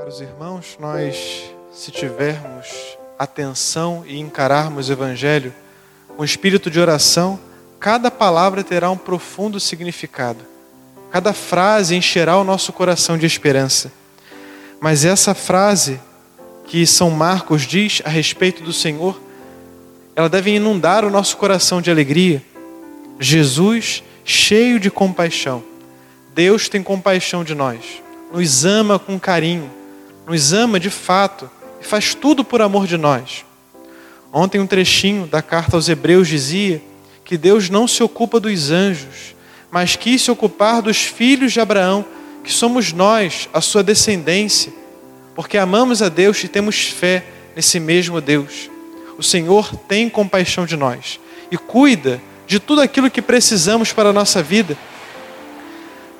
Caros irmãos, nós, se tivermos atenção e encararmos o Evangelho com espírito de oração, cada palavra terá um profundo significado. Cada frase encherá o nosso coração de esperança. Mas essa frase que São Marcos diz a respeito do Senhor, ela deve inundar o nosso coração de alegria. Jesus, cheio de compaixão. Deus tem compaixão de nós, nos ama com carinho, nos ama de fato e faz tudo por amor de nós. Ontem, um trechinho da carta aos Hebreus dizia que Deus não se ocupa dos anjos, mas quis se ocupar dos filhos de Abraão, que somos nós, a sua descendência, porque amamos a Deus e temos fé nesse mesmo Deus. O Senhor tem compaixão de nós e cuida de tudo aquilo que precisamos para a nossa vida.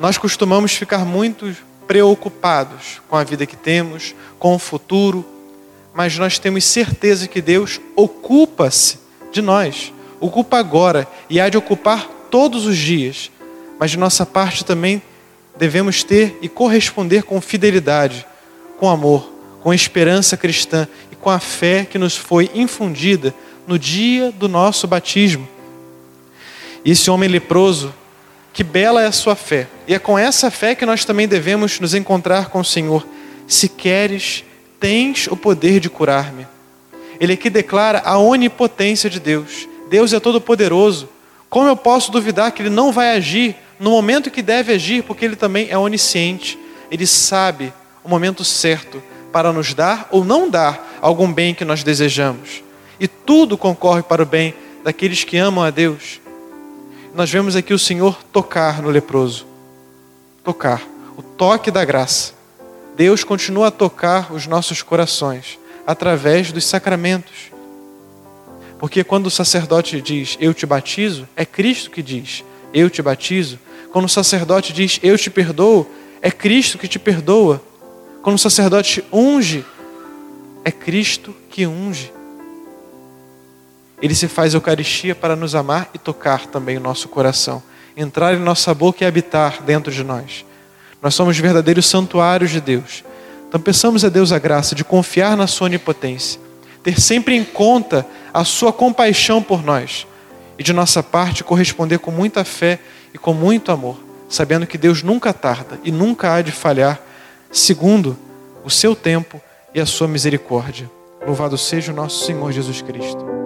Nós costumamos ficar muito preocupados com a vida que temos, com o futuro, mas nós temos certeza que Deus ocupa-se de nós, ocupa agora e há de ocupar todos os dias mas de nossa parte também devemos ter e corresponder com fidelidade, com amor, com esperança cristã e com a fé que nos foi infundida no dia do nosso batismo. E esse homem leproso, que bela é a sua fé, e é com essa fé que nós também devemos nos encontrar com o Senhor. Se queres, tens o poder de curar-me. Ele aqui declara a onipotência de Deus. Deus é todo-poderoso. Como eu posso duvidar que Ele não vai agir no momento que deve agir, porque Ele também é onisciente. Ele sabe o momento certo para nos dar ou não dar algum bem que nós desejamos. E tudo concorre para o bem daqueles que amam a Deus. Nós vemos aqui o Senhor tocar no leproso. Tocar. O toque da graça. Deus continua a tocar os nossos corações através dos sacramentos. Porque quando o sacerdote diz eu te batizo, é Cristo que diz eu te batizo. Quando o sacerdote diz eu te perdoo, é Cristo que te perdoa. Quando o sacerdote unge, é Cristo que unge. Ele se faz Eucaristia para nos amar e tocar também o nosso coração, entrar em nossa boca e habitar dentro de nós. Nós somos verdadeiros santuários de Deus. Então peçamos a Deus a graça de confiar na sua onipotência, ter sempre em conta a sua compaixão por nós e de nossa parte corresponder com muita fé e com muito amor, sabendo que Deus nunca tarda e nunca há de falhar, segundo o seu tempo e a sua misericórdia. Louvado seja o nosso Senhor Jesus Cristo.